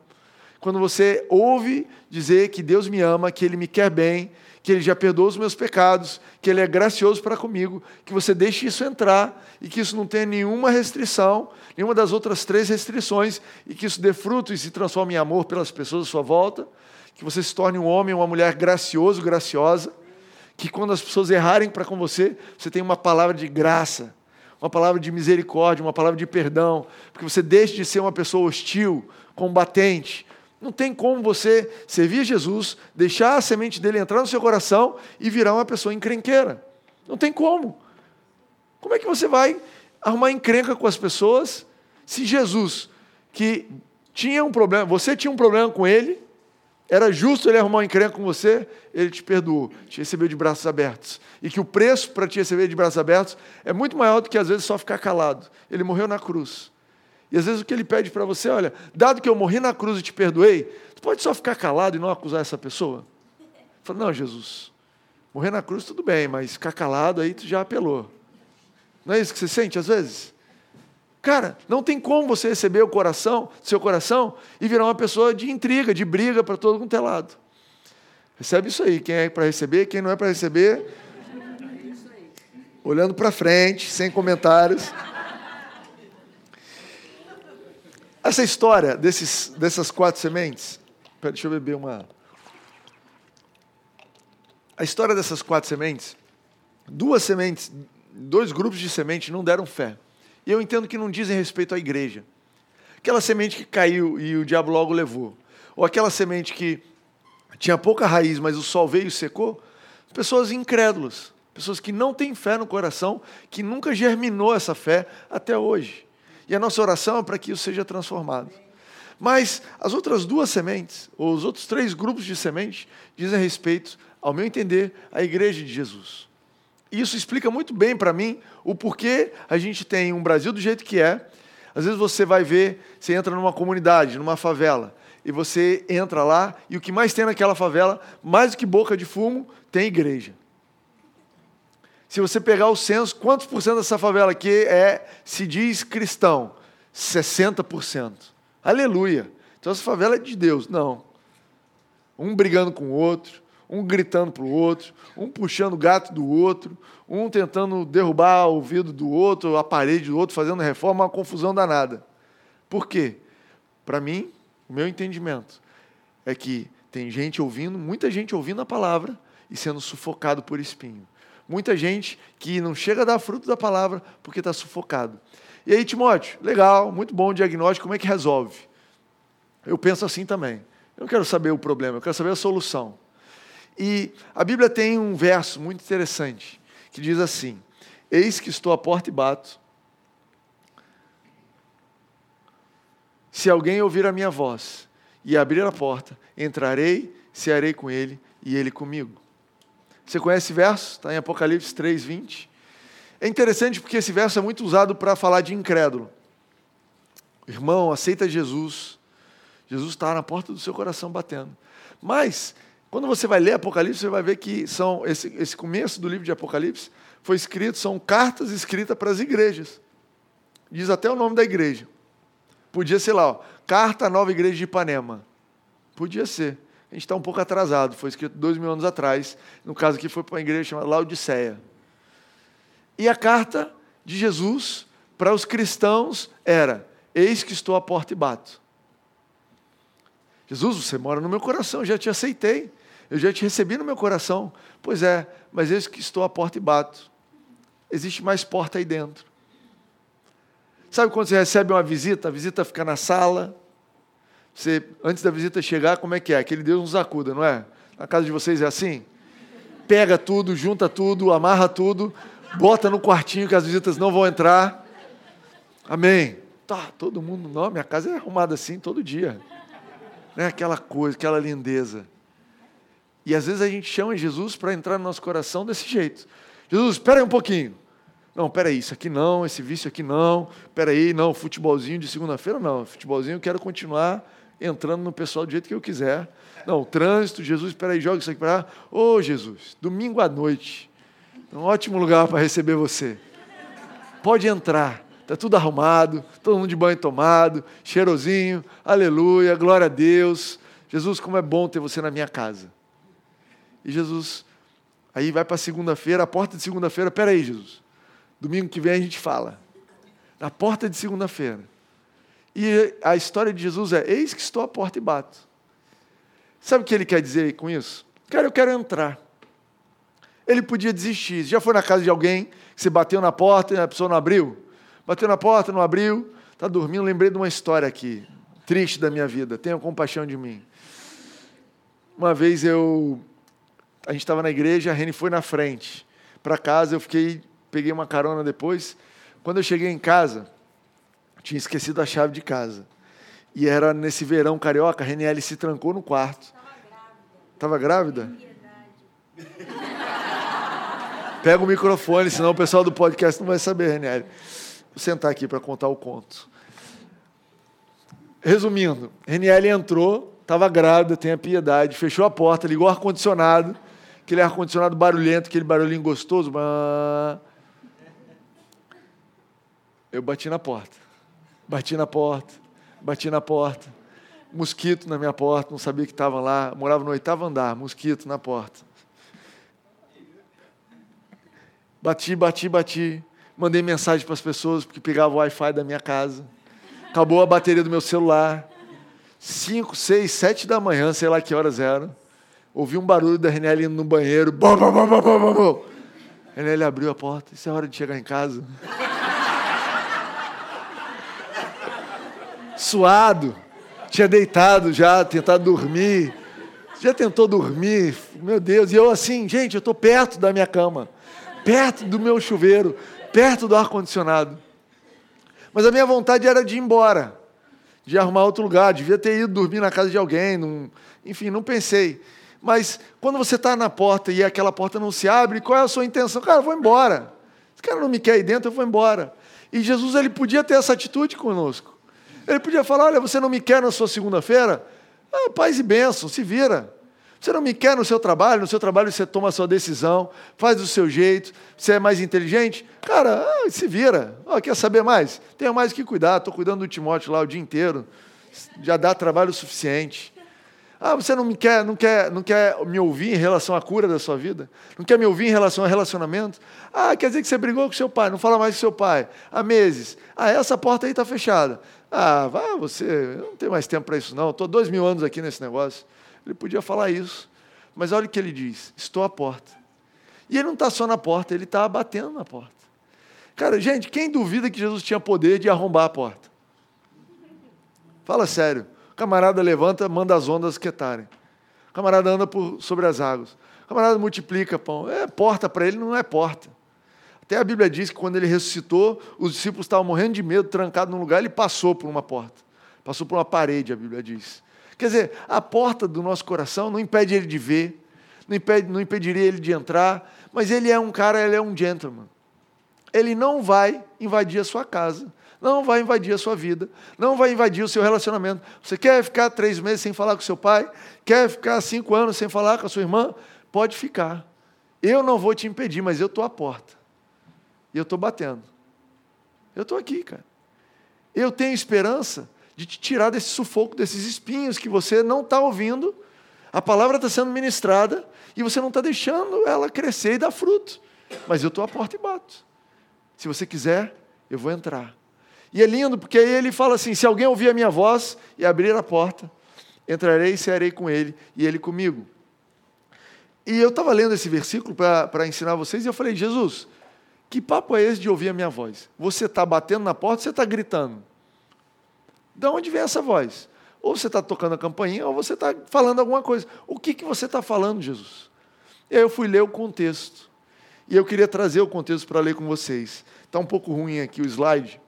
quando você ouve dizer que Deus me ama, que Ele me quer bem, que Ele já perdoou os meus pecados, que Ele é gracioso para comigo, que você deixe isso entrar e que isso não tenha nenhuma restrição, nenhuma das outras três restrições, e que isso dê fruto e se transforme em amor pelas pessoas à sua volta, que você se torne um homem uma mulher gracioso, graciosa, que quando as pessoas errarem para com você, você tenha uma palavra de graça, uma palavra de misericórdia, uma palavra de perdão, porque você deixe de ser uma pessoa hostil, combatente, Não tem como você servir Jesus, deixar a semente dele entrar no seu coração e virar uma pessoa encrenqueira. Não tem como. Como é que você vai arrumar encrenca com as pessoas se Jesus, que tinha um problema, você tinha um problema com ele, era justo ele arrumar um encrenca com você, ele te perdoou, te recebeu de braços abertos. E que o preço para te receber de braços abertos é muito maior do que às vezes só ficar calado. Ele morreu na cruz. E às vezes o que ele pede para você, olha, dado que eu morri na cruz e te perdoei, tu pode só ficar calado e não acusar essa pessoa? Fala, não, Jesus, morrer na cruz tudo bem, mas ficar calado aí tu já apelou. Não é isso que você sente às vezes? Cara, não tem como você receber o coração, seu coração, e virar uma pessoa de intriga, de briga para todo quanto é lado. Recebe isso aí. Quem é para receber, quem não é para receber. Olhando para frente, sem comentários. Essa história desses, dessas quatro sementes. Pera, deixa eu beber uma. A história dessas quatro sementes. Duas sementes, dois grupos de semente não deram fé. E eu entendo que não dizem respeito à igreja. Aquela semente que caiu e o diabo logo levou. Ou aquela semente que tinha pouca raiz, mas o sol veio e secou. Pessoas incrédulas. Pessoas que não têm fé no coração, que nunca germinou essa fé até hoje. E a nossa oração é para que isso seja transformado. Mas as outras duas sementes, ou os outros três grupos de sementes, dizem respeito, ao meu entender, à igreja de Jesus. Isso explica muito bem para mim o porquê a gente tem um Brasil do jeito que é. Às vezes você vai ver, você entra numa comunidade, numa favela, e você entra lá, e o que mais tem naquela favela, mais do que boca de fumo, tem igreja. Se você pegar o censo, quantos por cento dessa favela aqui é, se diz cristão? 60%. Aleluia. Então essa favela é de Deus. Não. Um brigando com o outro, um gritando para o outro, um puxando o gato do outro, um tentando derrubar o ouvido do outro, a parede do outro, fazendo reforma, uma confusão danada. Por quê? Para mim, o meu entendimento é que tem gente ouvindo, muita gente ouvindo a palavra e sendo sufocado por espinho. Muita gente que não chega a dar fruto da palavra porque está sufocado. E aí, Timóteo, legal, muito bom o diagnóstico, como é que resolve? Eu penso assim também. Eu não quero saber o problema, eu quero saber a solução. E a Bíblia tem um verso muito interessante que diz assim: Eis que estou à porta e bato. Se alguém ouvir a minha voz e abrir a porta, entrarei, cearei com ele e ele comigo. Você conhece esse verso? Está em Apocalipse 3, 20. É interessante porque esse verso é muito usado para falar de incrédulo. Irmão, aceita Jesus. Jesus está na porta do seu coração batendo. Mas, quando você vai ler Apocalipse, você vai ver que são esse, esse começo do livro de Apocalipse foi escrito, são cartas escritas para as igrejas. Diz até o nome da igreja. Podia ser lá, ó, Carta à Nova Igreja de Ipanema. Podia ser gente está um pouco atrasado, foi escrito dois mil anos atrás. No caso aqui foi para uma igreja chamada Laodiceia. E a carta de Jesus para os cristãos era: Eis que estou à porta e bato. Jesus, você mora no meu coração, eu já te aceitei, eu já te recebi no meu coração. Pois é, mas eis que estou à porta e bato. Existe mais porta aí dentro. Sabe quando você recebe uma visita, a visita fica na sala, você, antes da visita chegar, como é que é? Aquele Deus nos acuda, não é? Na casa de vocês é assim? Pega tudo, junta tudo, amarra tudo, bota no quartinho que as visitas não vão entrar. Amém. Tá, todo mundo, não, minha casa é arrumada assim todo dia. Né? Aquela coisa, aquela lindeza. E às vezes a gente chama Jesus para entrar no nosso coração desse jeito. Jesus, espera aí um pouquinho. Não, peraí, isso aqui não, esse vício aqui não, peraí, não, futebolzinho de segunda-feira não, futebolzinho eu quero continuar entrando no pessoal do jeito que eu quiser. Não, trânsito, Jesus, espera aí, joga isso aqui para lá. Ô Jesus, domingo à noite, um ótimo lugar para receber você. Pode entrar, está tudo arrumado, todo mundo de banho tomado, cheirosinho, aleluia, glória a Deus. Jesus, como é bom ter você na minha casa. E Jesus, aí vai para segunda-feira, a porta de segunda-feira, peraí, Jesus, domingo que vem a gente fala. Na porta de segunda-feira. E a história de Jesus é: Eis que estou à porta e bato. Sabe o que ele quer dizer com isso? Cara, eu quero entrar. Ele podia desistir. Já foi na casa de alguém que você bateu na porta e a pessoa não abriu? Bateu na porta, não abriu, está dormindo. Lembrei de uma história aqui. triste da minha vida. Tenha compaixão de mim. Uma vez eu. A gente estava na igreja, a Reni foi na frente. Para casa, eu fiquei. Peguei uma carona depois. Quando eu cheguei em casa, tinha esquecido a chave de casa. E era nesse verão carioca, a se trancou no quarto. Estava grávida? Pega o microfone, senão o pessoal do podcast não vai saber, Reniele. Vou sentar aqui para contar o conto. Resumindo, Reniele entrou, estava grávida, tenha piedade, fechou a porta, ligou o ar-condicionado, aquele ar-condicionado barulhento, aquele barulhinho gostoso. Eu bati na porta, bati na porta, bati na porta. Mosquito na minha porta, não sabia que estava lá. Morava no oitavo andar, mosquito na porta. Bati, bati, bati. Mandei mensagem para as pessoas, porque pegava o Wi-Fi da minha casa. Acabou a bateria do meu celular. 5, 6, 7 da manhã, sei lá que horas era. Ouvi um barulho da Renelle indo no banheiro. Bom, bom, bom, bom, bom, bom. Abriu a porta. Isso é hora de chegar em casa. Suado. Tinha deitado já, tentado dormir. Já tentou dormir? Meu Deus. E eu assim, gente, eu estou perto da minha cama. Perto do meu chuveiro. Perto do ar-condicionado. Mas a minha vontade era de ir embora de arrumar outro lugar, devia ter ido dormir na casa de alguém, enfim, não pensei. Mas quando você está na porta e aquela porta não se abre, qual é a sua intenção? Cara, eu vou embora. Esse cara não me quer aí dentro, eu vou embora. E Jesus ele podia ter essa atitude conosco. Ele podia falar: olha, você não me quer na sua segunda-feira? Ah, paz e bênção, se vira. Você não me quer no seu trabalho, no seu trabalho você toma a sua decisão, faz do seu jeito, você é mais inteligente, cara, ah, se vira. Quer saber mais? Tenha mais que cuidar, estou cuidando do Timóteo lá o dia inteiro, já dá trabalho suficiente. Ah, você não me quer, não quer, não quer me ouvir em relação à cura da sua vida? Não quer me ouvir em relação a relacionamento? Ah, quer dizer que você brigou com seu pai, não fala mais com seu pai há meses. Ah, essa porta aí está fechada. Ah, vá você, eu não tenho mais tempo para isso não. Estou dois mil anos aqui nesse negócio. Ele podia falar isso. Mas olha o que ele diz: estou à porta. E ele não está só na porta, ele está batendo na porta. Cara, gente, quem duvida que Jesus tinha poder de arrombar a porta? Fala sério. O camarada levanta, manda as ondas quietarem. O camarada anda por, sobre as águas. O camarada multiplica pão. É porta para ele, não é porta. Até a Bíblia diz que quando ele ressuscitou, os discípulos estavam morrendo de medo, trancados num lugar, ele passou por uma porta. Passou por uma parede, a Bíblia diz. Quer dizer, a porta do nosso coração não impede ele de ver, não, impede, não impediria ele de entrar, mas ele é um cara, ele é um gentleman. Ele não vai invadir a sua casa, não vai invadir a sua vida, não vai invadir o seu relacionamento. Você quer ficar três meses sem falar com seu pai? Quer ficar cinco anos sem falar com a sua irmã? Pode ficar. Eu não vou te impedir, mas eu estou à porta. E eu estou batendo. Eu estou aqui, cara. Eu tenho esperança de te tirar desse sufoco, desses espinhos que você não está ouvindo, a palavra está sendo ministrada e você não está deixando ela crescer e dar fruto. Mas eu estou à porta e bato. Se você quiser, eu vou entrar. E é lindo, porque aí ele fala assim: se alguém ouvir a minha voz e abrir a porta, entrarei e cearei com ele e ele comigo. E eu estava lendo esse versículo para ensinar vocês e eu falei: Jesus, que papo é esse de ouvir a minha voz? Você está batendo na porta, você está gritando. De onde vem essa voz? Ou você está tocando a campainha, ou você está falando alguma coisa. O que, que você está falando, Jesus? E aí eu fui ler o contexto. E eu queria trazer o contexto para ler com vocês. Está um pouco ruim aqui o slide.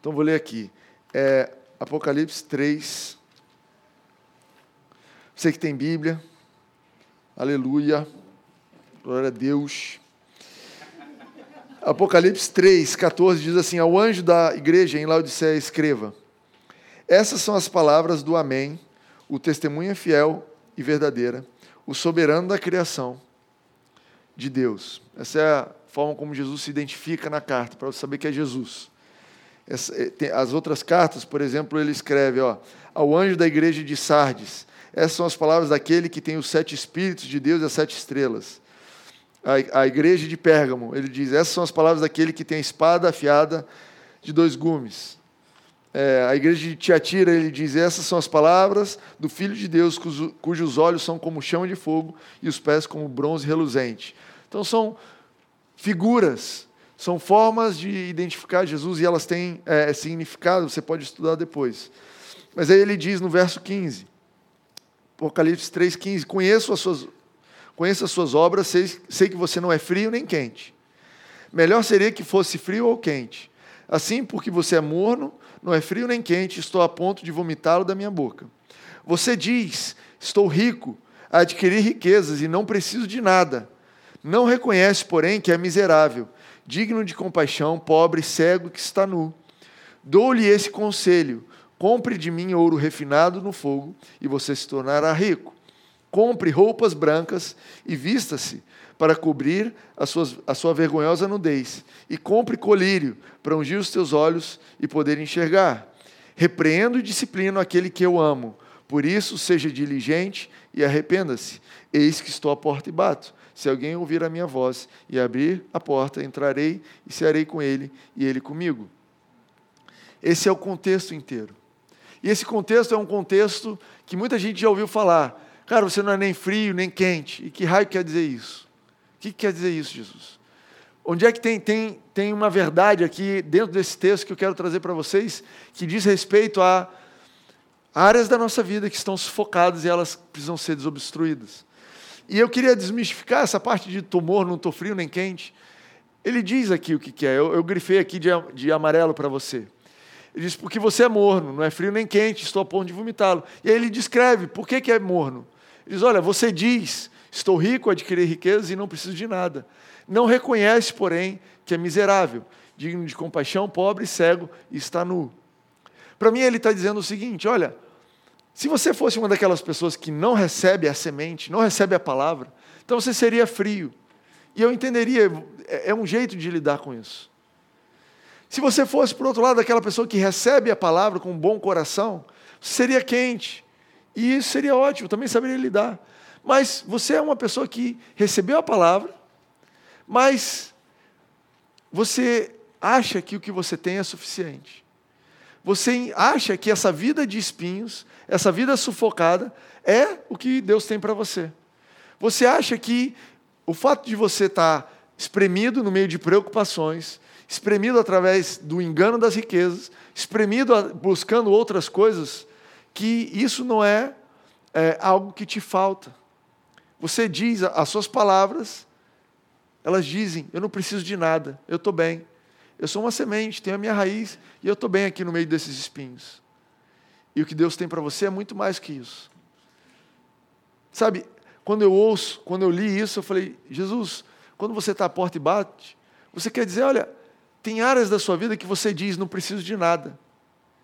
Então vou ler aqui. É, Apocalipse 3. Você que tem Bíblia. Aleluia. Glória a Deus. Apocalipse 3, 14 diz assim: Ao anjo da igreja em Laodiceia, escreva: Essas são as palavras do Amém, o testemunha fiel e verdadeira, o soberano da criação de Deus. Essa é a forma como Jesus se identifica na carta, para você saber que é Jesus. Eh, as outras cartas, por exemplo, ele escreve: ó, Ao anjo da igreja de Sardes, essas são as palavras daquele que tem os sete espíritos de Deus e as sete estrelas a, igreja de Pérgamo. Ele diz: Essas são as palavras daquele que tem a espada afiada de dois gumes. É, a igreja de Tiatira, ele diz: Essas são as palavras do Filho de Deus, cujo, cujos olhos são como chama de fogo e os pés como bronze reluzente. Então, são figuras, são formas de identificar Jesus e elas têm é, significado, você pode estudar depois. Mas aí ele diz no verso 15, Apocalipse 3,15: Conheço as suas, conheço as suas obras, sei, sei que você não é frio nem quente. Melhor seria que fosse frio ou quente. Assim, porque você é morno, não é frio nem quente, estou a ponto de vomitá-lo da minha boca. Você diz: Estou rico, a adquirir riquezas e não preciso de nada. Não reconhece, porém, que é miserável, digno de compaixão, pobre, cego que está nu. Dou-lhe esse conselho: compre de mim ouro refinado no fogo, e você se tornará rico. Compre roupas brancas e vista-se para cobrir a, suas, a sua vergonhosa nudez. E compre colírio para ungir os teus olhos e poder enxergar. Repreendo e disciplino aquele que eu amo. Por isso, seja diligente e arrependa-se. Eis que estou à porta e bato. Se alguém ouvir a minha voz e abrir a porta, entrarei e cearei com ele e ele comigo. Esse é o contexto inteiro. E esse contexto é um contexto que muita gente já ouviu falar. Cara, você não é nem frio nem quente. E que raio quer dizer isso? O que quer dizer isso, Jesus? Onde é que tem, tem, tem uma verdade aqui dentro desse texto que eu quero trazer para vocês, que diz respeito a áreas da nossa vida que estão sufocadas e elas precisam ser desobstruídas. E eu queria desmistificar essa parte de tumor, não estou frio nem quente. Ele diz aqui o que, que é, eu, eu grifei aqui de, de amarelo para você. Ele diz, porque você é morno, não é frio nem quente, estou a ponto de vomitá-lo. E aí ele descreve por que, que é morno. Ele diz, olha, você diz, estou rico, adquiri riquezas e não preciso de nada. Não reconhece, porém, que é miserável, digno de compaixão, pobre, cego e está nu. Para mim, ele está dizendo o seguinte: olha, se você fosse uma daquelas pessoas que não recebe a semente, não recebe a palavra, então você seria frio. E eu entenderia, é, é um jeito de lidar com isso. Se você fosse, por outro lado, aquela pessoa que recebe a palavra com um bom coração, seria quente. E isso seria ótimo, também saberia lidar. Mas você é uma pessoa que recebeu a palavra, mas você acha que o que você tem é suficiente. Você acha que essa vida de espinhos, essa vida sufocada, é o que Deus tem para você. Você acha que o fato de você estar espremido no meio de preocupações, espremido através do engano das riquezas, espremido buscando outras coisas, que isso não é, é algo que te falta. Você diz, as suas palavras, elas dizem: Eu não preciso de nada, eu estou bem. Eu sou uma semente, tenho a minha raiz e eu estou bem aqui no meio desses espinhos. E o que Deus tem para você é muito mais que isso. Sabe, quando eu ouço, quando eu li isso, eu falei: Jesus, quando você está à porta e bate, você quer dizer: olha, tem áreas da sua vida que você diz, não preciso de nada.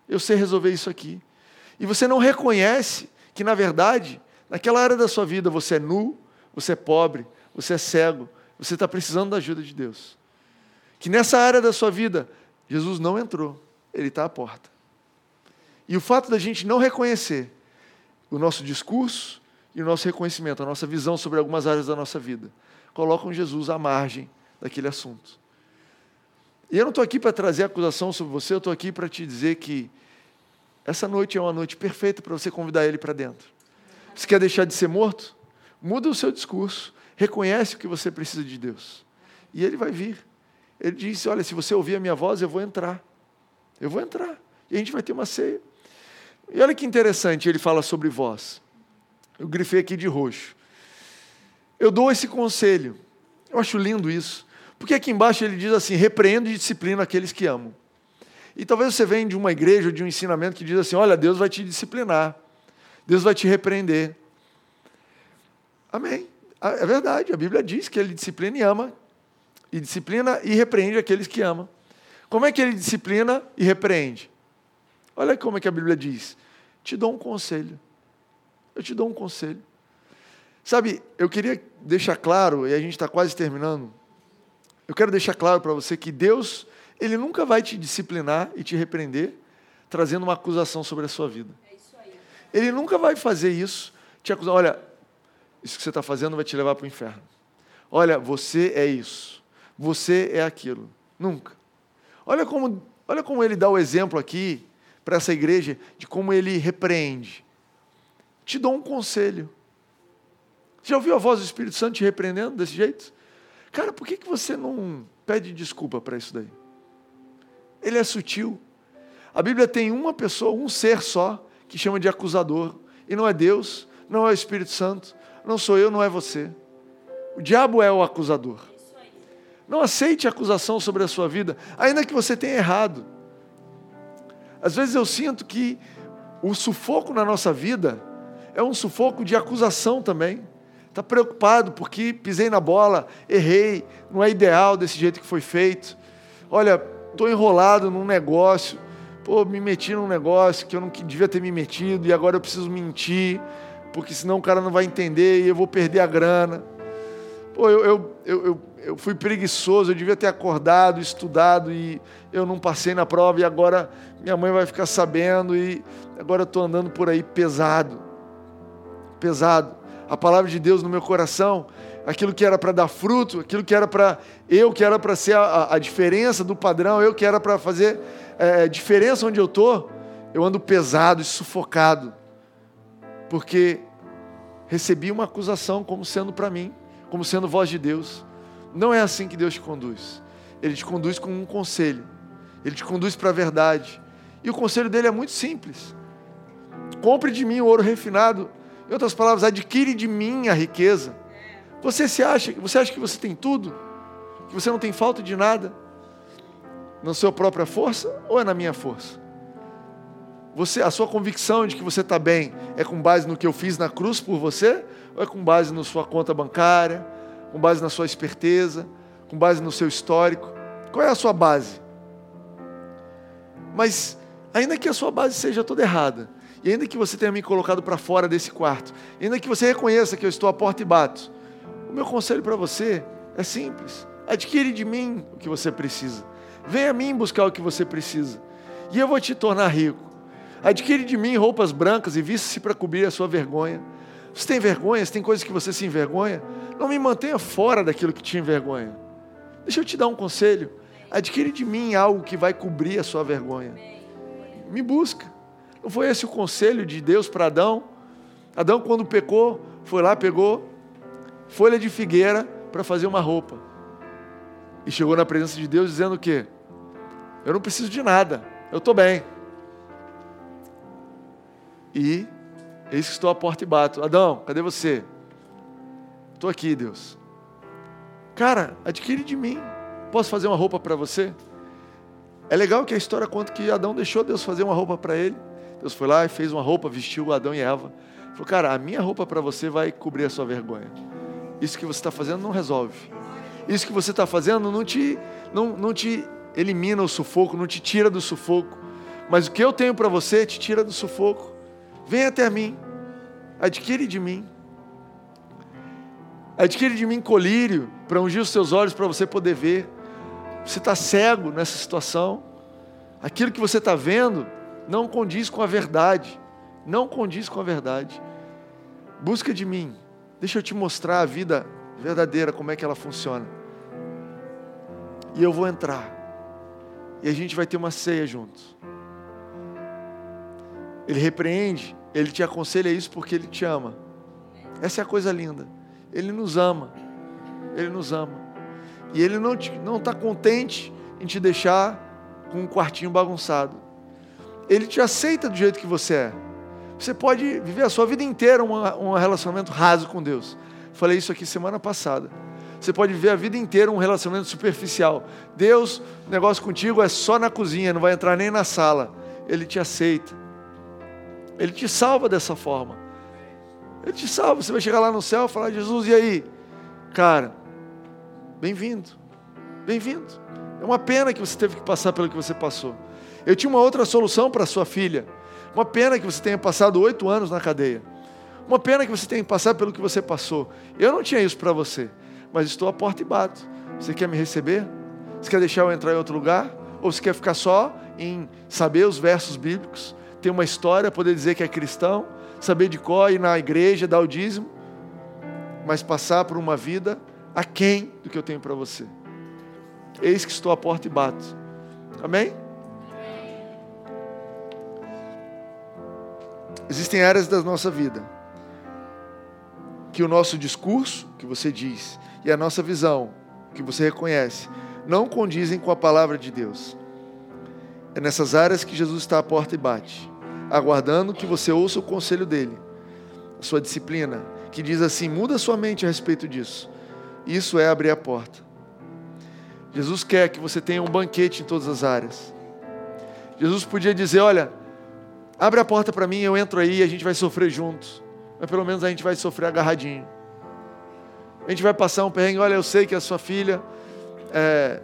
Eu sei resolver isso aqui. E você não reconhece que, na verdade, naquela área da sua vida você é nu, você é pobre, você é cego, você está precisando da ajuda de Deus. Que nessa área da sua vida, Jesus não entrou, Ele está à porta. E o fato da gente não reconhecer o nosso discurso e o nosso reconhecimento, a nossa visão sobre algumas áreas da nossa vida, colocam Jesus à margem daquele assunto. E eu não estou aqui para trazer acusação sobre você, eu estou aqui para te dizer que essa noite é uma noite perfeita para você convidar ele para dentro. Você quer deixar de ser morto? Muda o seu discurso, reconhece o que você precisa de Deus. E ele vai vir. Ele disse: Olha, se você ouvir a minha voz, eu vou entrar. Eu vou entrar. E a gente vai ter uma ceia. E olha que interessante, ele fala sobre voz. Eu grifei aqui de roxo. Eu dou esse conselho. Eu acho lindo isso. Porque aqui embaixo ele diz assim: repreendo e disciplino aqueles que amam. E talvez você venha de uma igreja, de um ensinamento que diz assim: olha, Deus vai te disciplinar, Deus vai te repreender. Amém. É verdade, a Bíblia diz que ele disciplina e ama, e disciplina e repreende aqueles que amam. Como é que ele disciplina e repreende? Olha como é que a Bíblia diz: te dou um conselho. Eu te dou um conselho. Sabe, eu queria deixar claro, e a gente está quase terminando, eu quero deixar claro para você que Deus, Ele nunca vai te disciplinar e te repreender trazendo uma acusação sobre a sua vida. É Ele nunca vai fazer isso, te acusar, olha, isso que você está fazendo vai te levar para o inferno. Olha, você é isso, você é aquilo. Nunca. Olha como, olha como ele dá o exemplo aqui para essa igreja de como ele repreende. Te dou um conselho. Já ouviu a voz do Espírito Santo te repreendendo desse jeito? Cara, por que, que você não pede desculpa para isso daí? Ele é sutil. A Bíblia tem uma pessoa, um ser só, que chama de acusador. E não é Deus, não é o Espírito Santo, não sou eu, não é você. O diabo é o acusador. Não aceite acusação sobre a sua vida, ainda que você tenha errado. Às vezes eu sinto que o sufoco na nossa vida é um sufoco de acusação também. Está preocupado porque pisei na bola, errei, não é ideal desse jeito que foi feito. Olha, estou enrolado num negócio, pô, me meti num negócio que eu não devia ter me metido e agora eu preciso mentir, porque senão o cara não vai entender e eu vou perder a grana. Pô, eu, eu, eu, eu, fui preguiçoso, eu devia ter acordado, estudado e eu não passei na prova e agora minha mãe vai ficar sabendo e agora eu estou andando por aí pesado. Pesado. A palavra de Deus no meu coração, aquilo que era para dar fruto, aquilo que era para eu, que era para ser a, a, diferença do padrão, eu que era para fazer é, diferença onde eu estou, eu ando pesado e sufocado, porque recebi uma acusação como sendo para mim, como sendo voz de Deus. Não é assim que Deus te conduz. Ele te conduz com um conselho. Ele te conduz para a verdade. E o conselho dele é muito simples. Compre de mim o ouro refinado. Em outras palavras, adquire de mim a riqueza. Você se acha, você acha que você tem tudo? Que você não tem falta de nada? Na sua própria força ou é na minha força? Você, a sua convicção de que você está bem é com base no que eu fiz na cruz por você? Ou é com base na sua conta bancária? Com base na sua esperteza? Com base no seu histórico? Qual é a sua base? Mas, ainda que a sua base seja toda errada, e ainda que você tenha me colocado para fora desse quarto, ainda que você reconheça que eu estou à porta e bato, o meu conselho para você é simples: adquire de mim o que você precisa. Venha a mim buscar o que você precisa, e eu vou te tornar rico. Adquire de mim roupas brancas e vista-se para cobrir a sua vergonha. Você tem vergonha? Se tem coisas que você se envergonha? Não me mantenha fora daquilo que te envergonha. Deixa eu te dar um conselho. Adquire de mim algo que vai cobrir a sua vergonha. Me busca. Não foi esse o conselho de Deus para Adão? Adão, quando pecou, foi lá, pegou folha de figueira para fazer uma roupa. E chegou na presença de Deus dizendo o quê? Eu não preciso de nada, eu estou bem. E eis que estou à porta e bato. Adão, cadê você? Estou aqui, Deus. Cara, adquire de mim. Posso fazer uma roupa para você? É legal que a história conta que Adão deixou Deus fazer uma roupa para ele. Deus foi lá e fez uma roupa, vestiu Adão e Eva. Falou, cara, a minha roupa para você vai cobrir a sua vergonha. Isso que você está fazendo não resolve. Isso que você está fazendo não te, não, não te elimina o sufoco, não te tira do sufoco. Mas o que eu tenho para você te tira do sufoco. Vem até mim. Adquire de mim. Adquire de mim colírio para ungir os seus olhos para você poder ver. Você está cego nessa situação. Aquilo que você está vendo não condiz com a verdade. Não condiz com a verdade. Busca de mim. Deixa eu te mostrar a vida verdadeira, como é que ela funciona. E eu vou entrar. E a gente vai ter uma ceia juntos. Ele repreende, ele te aconselha isso porque ele te ama. Essa é a coisa linda. Ele nos ama. Ele nos ama. E ele não está não tá contente em te deixar com um quartinho bagunçado. Ele te aceita do jeito que você é. Você pode viver a sua vida inteira um, um relacionamento raso com Deus. Falei isso aqui semana passada. Você pode viver a vida inteira um relacionamento superficial. Deus, negócio contigo é só na cozinha, não vai entrar nem na sala. Ele te aceita. Ele te salva dessa forma. Ele te salva. Você vai chegar lá no céu e falar: Jesus, e aí? Cara, bem-vindo. Bem-vindo. É uma pena que você teve que passar pelo que você passou. Eu tinha uma outra solução para sua filha. Uma pena que você tenha passado oito anos na cadeia. Uma pena que você tenha passado pelo que você passou. Eu não tinha isso para você, mas estou à porta e bato. Você quer me receber? Você quer deixar eu entrar em outro lugar? Ou você quer ficar só em saber os versos bíblicos, ter uma história, poder dizer que é cristão, saber de cor, ir na igreja, dar o dízimo, mas passar por uma vida aquém do que eu tenho para você? Eis que estou à porta e bato. Amém? Existem áreas da nossa vida que o nosso discurso, que você diz, e a nossa visão, que você reconhece, não condizem com a palavra de Deus. É nessas áreas que Jesus está à porta e bate. aguardando que você ouça o conselho dele, a sua disciplina, que diz assim: muda sua mente a respeito disso. Isso é abrir a porta. Jesus quer que você tenha um banquete em todas as áreas. Jesus podia dizer: olha, abre a porta para mim, eu entro aí e a gente vai sofrer juntos. Mas pelo menos a gente vai sofrer agarradinho. A gente vai passar um perrengue. Olha, eu sei que a sua filha está é,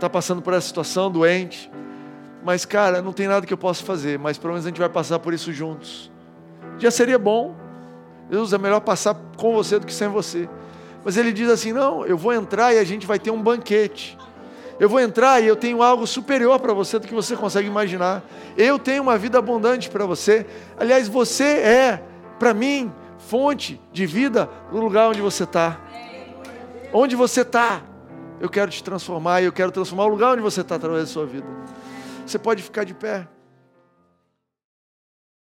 tá passando por essa situação, doente. Mas, cara, não tem nada que eu possa fazer. Mas pelo menos a gente vai passar por isso juntos. Já seria bom. Deus, é melhor passar com você do que sem você. Mas ele diz assim: não, eu vou entrar e a gente vai ter um banquete. Eu vou entrar e eu tenho algo superior para você do que você consegue imaginar. Eu tenho uma vida abundante para você. Aliás, você é, para mim, fonte de vida no lugar onde você está. Onde você está, eu quero te transformar e eu quero transformar o lugar onde você está através da sua vida. Você pode ficar de pé.